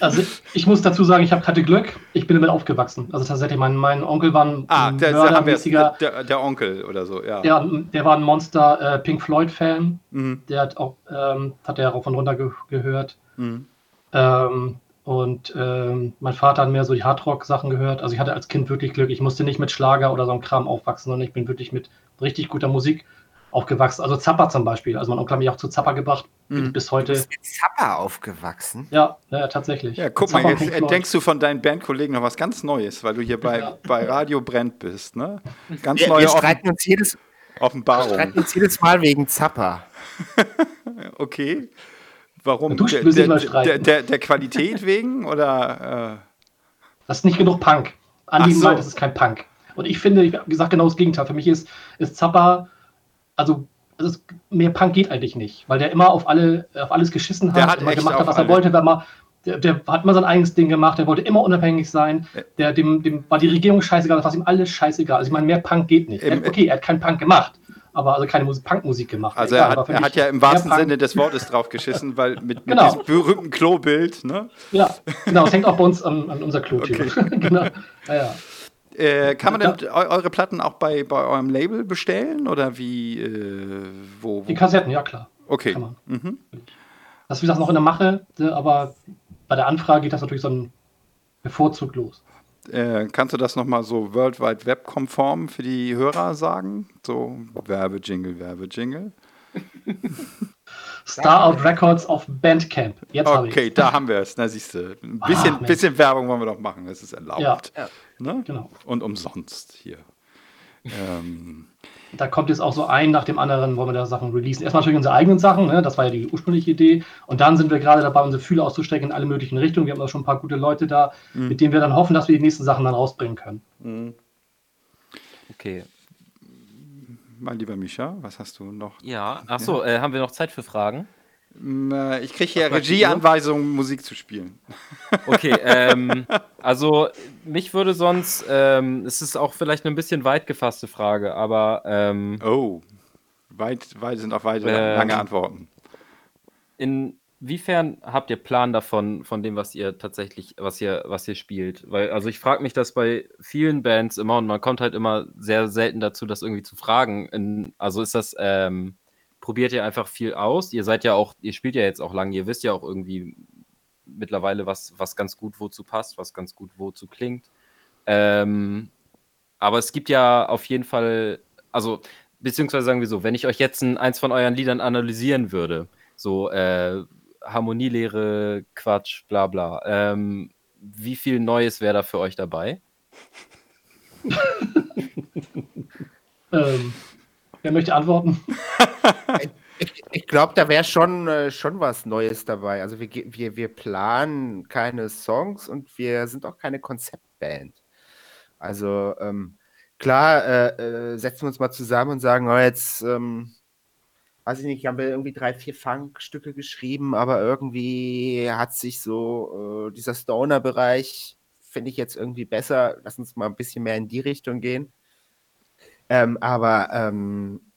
Also ich muss dazu sagen, ich hab, hatte Glück, ich bin damit aufgewachsen. Also tatsächlich, mein, mein Onkel war ein Ah, der, mördermäßiger, der, der Onkel oder so, ja. ja, der war ein Monster äh, Pink Floyd-Fan. Mhm. Der hat auch, ähm, hat er rauf und runter ge gehört. Mhm. Ähm, und ähm, mein Vater hat mehr so die Hardrock-Sachen gehört. Also ich hatte als Kind wirklich Glück. Ich musste nicht mit Schlager oder so einem Kram aufwachsen, sondern ich bin wirklich mit richtig guter Musik aufgewachsen. Also Zappa zum Beispiel. Also mein Onkel hat mich auch zu Zappa gebracht. Bin Mhm. bis Du heute. bist mit Zappa aufgewachsen. Ja, ja, tatsächlich. Ja, guck Zappa mal, jetzt Floyd. entdeckst du von deinen Bandkollegen noch was ganz Neues, weil du hier bei, Ja. bei Radio Brennt bist, ne? Ganz Wir, neue wir streiten, uns jedes, Offenbarung. streiten uns jedes Mal wegen Zappa. Okay. Warum? Du Der, der, der, streiten. der, der Qualität wegen oder? Äh, Das ist nicht genug Punk. Andi Ach so. meint, das ist kein Punk. Und ich finde, ich habe gesagt, genau das Gegenteil. Für mich ist, ist Zappa, also es ist, mehr Punk geht eigentlich nicht, weil der immer auf, alle, auf alles geschissen Der hat, hat immer gemacht hat, was er alle. wollte. Wenn man, der, der hat mal sein eigenes Ding gemacht, der wollte immer unabhängig sein. Der, dem, dem war die Regierung scheißegal, das war ihm alles scheißegal. Also ich meine, mehr Punk geht nicht. Er, okay, er hat keinen Punk gemacht, aber also keine Musik, Punkmusik gemacht. also Egal, er hat, er hat ja im wahrsten Punk- Sinne des Wortes drauf geschissen, weil mit, mit Genau. diesem berühmten Klobild, ne? Ja, genau, es hängt auch bei uns an, an unser Klotür. genau. Ja, ja. Äh, kann man Ja. denn eu eure Platten auch bei, bei eurem Label bestellen oder wie? Äh, wo, wo? Die Kassetten, ja klar. Okay. Kann man. Mhm. Das ist wie gesagt noch in der Mache, äh, aber bei der Anfrage geht das natürlich so ein bevorzugt los. Äh, kannst du das nochmal so World Wide Web konform für die Hörer sagen? So Werbejingle, Werbejingle. Starout Records auf Bandcamp. Jetzt habe ich Okay, da haben wir es. Na, siehst du. Ein bisschen, Ah, Mensch. bisschen Werbung wollen wir doch machen. Das ist erlaubt. Ja. Ja. Ne? Genau. Und umsonst hier. ähm, Da kommt jetzt auch so ein nach dem anderen, wollen wir da Sachen releasen. Erstmal natürlich unsere eigenen Sachen, ne? das war ja die ursprüngliche Idee. Und dann sind wir gerade dabei, unsere Fühler auszustrecken in alle möglichen Richtungen. Wir haben auch schon ein paar gute Leute da, mit denen wir dann hoffen, dass wir die nächsten Sachen dann rausbringen können. Okay. mein lieber Mischa, was hast du noch? Ja, achso, äh, haben wir noch Zeit für Fragen? Ich kriege hier Regieanweisungen, Musik zu spielen. Okay, ähm, also mich würde sonst, ähm, es ist auch vielleicht eine ein bisschen weit gefasste Frage, aber ähm, Oh, weit, weit sind auch weite, Ähm, lange Antworten. inwiefern habt ihr Plan davon, von dem, was ihr tatsächlich, was ihr, was ihr spielt? Weil, also ich frage mich das bei vielen Bands immer und man kommt halt immer sehr selten dazu, das irgendwie zu fragen. In, also ist das, ähm, probiert ihr einfach viel aus? Ihr seid ja auch, ihr spielt ja jetzt auch lange, ihr wisst ja auch irgendwie mittlerweile, was, was ganz gut wozu passt, was ganz gut wozu klingt. Ähm, aber es gibt ja auf jeden Fall, also, beziehungsweise sagen wir so, wenn ich euch jetzt ein, eins von euren Liedern analysieren würde, so äh, Harmonielehre, Quatsch, bla bla, ähm, wie viel Neues wäre da für euch dabei? Ähm, wer möchte antworten? Ich, ich glaube, da wäre schon, äh, schon was Neues dabei. Also wir, wir, wir planen keine Songs und wir sind auch keine Konzeptband. Also ähm, klar, äh, äh, setzen wir uns mal zusammen und sagen, oh, jetzt, ähm, weiß ich nicht, haben wir irgendwie drei, vier Funkstücke geschrieben, aber irgendwie hat sich so äh, dieser Stoner-Bereich, finde ich jetzt irgendwie besser. Lass uns mal ein bisschen mehr in die Richtung gehen. Ähm, aber ähm, äh,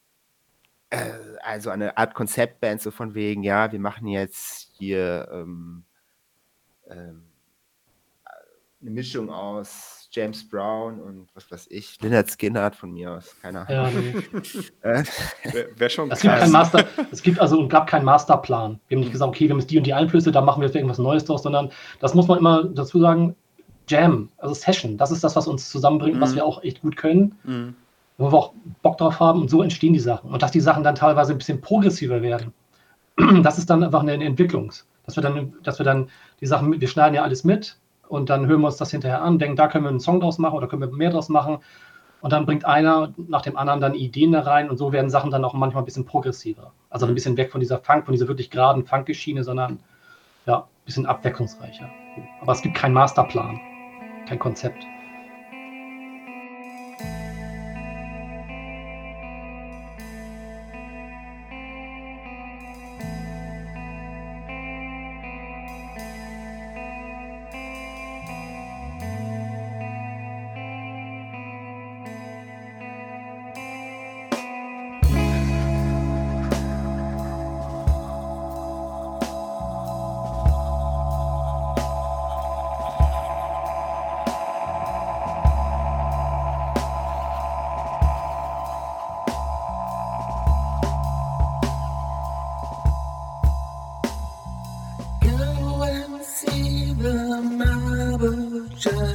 also eine Art Konzeptband, so von wegen, ja, wir machen jetzt hier ähm, ähm, eine Mischung aus James Brown und was weiß ich, Leonard Skinner von mir aus, keine Ja, Ahnung. nee. Äh, schon Es gibt Master, es gibt also und gab keinen Masterplan. Wir haben nicht gesagt, okay, wir haben jetzt die und die Einflüsse, da machen wir jetzt irgendwas Neues draus, sondern das muss man immer dazu sagen, Jam, also Session, das ist das, was uns zusammenbringt, was Mhm. wir auch echt gut können, Mhm. Wo wir auch Bock drauf haben und so entstehen die Sachen. Und dass die Sachen dann teilweise ein bisschen progressiver werden, das ist dann einfach eine Entwicklung. Dass wir dann, dass wir dann die Sachen, wir schneiden ja alles mit und dann hören wir uns das hinterher an, denken, da können wir einen Song draus machen oder können wir mehr draus machen. Und dann bringt einer nach dem anderen dann Ideen da rein und so werden Sachen dann auch manchmal ein bisschen progressiver. Also ein bisschen weg von dieser Funk, von dieser wirklich geraden Funk-Schiene, sondern ja, ein bisschen abwechslungsreicher. Aber es gibt keinen Masterplan, kein Konzept. just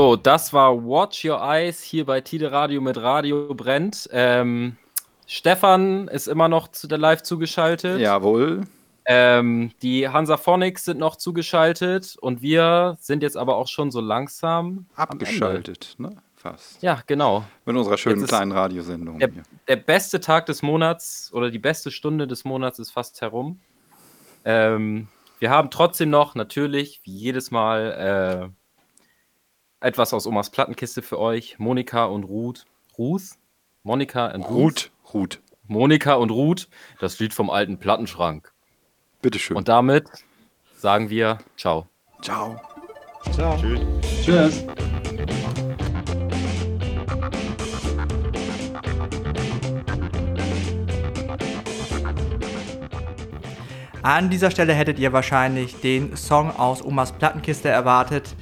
So, das war Watch Your Eyes hier bei Tide Radio mit Radio Brennt. Ähm, Stefan ist immer noch zu der Live zugeschaltet. Jawohl. Ähm, die Hansaphonics sind noch zugeschaltet und wir sind jetzt aber auch schon so langsam. Abgeschaltet, ne? Fast. Ja, genau. Mit unserer schönen kleinen Radiosendung. Der, der beste Tag des Monats oder die beste Stunde des Monats ist fast herum. Ähm, wir haben trotzdem noch natürlich, wie jedes Mal, äh, etwas aus Omas Plattenkiste für euch. Monika und Ruth. Ruth? Monika und Ruth. Ruth, Ruth. Monika und Ruth, das Lied vom alten Plattenschrank. Bitteschön. Und damit sagen wir Ciao. Ciao. Ciao. Tschüss. An dieser Stelle hättet ihr wahrscheinlich den Song aus Omas Plattenkiste erwartet.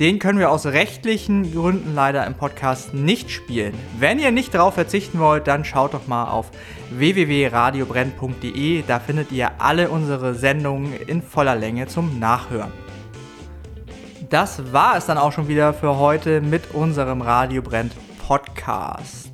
Den können wir aus rechtlichen Gründen leider im Podcast nicht spielen. Wenn ihr nicht darauf verzichten wollt, dann schaut doch mal auf www.radiobrenn.de. Da findet ihr alle unsere Sendungen in voller Länge zum Nachhören. Das war es dann auch schon wieder für heute mit unserem Radio Brennt Podcast.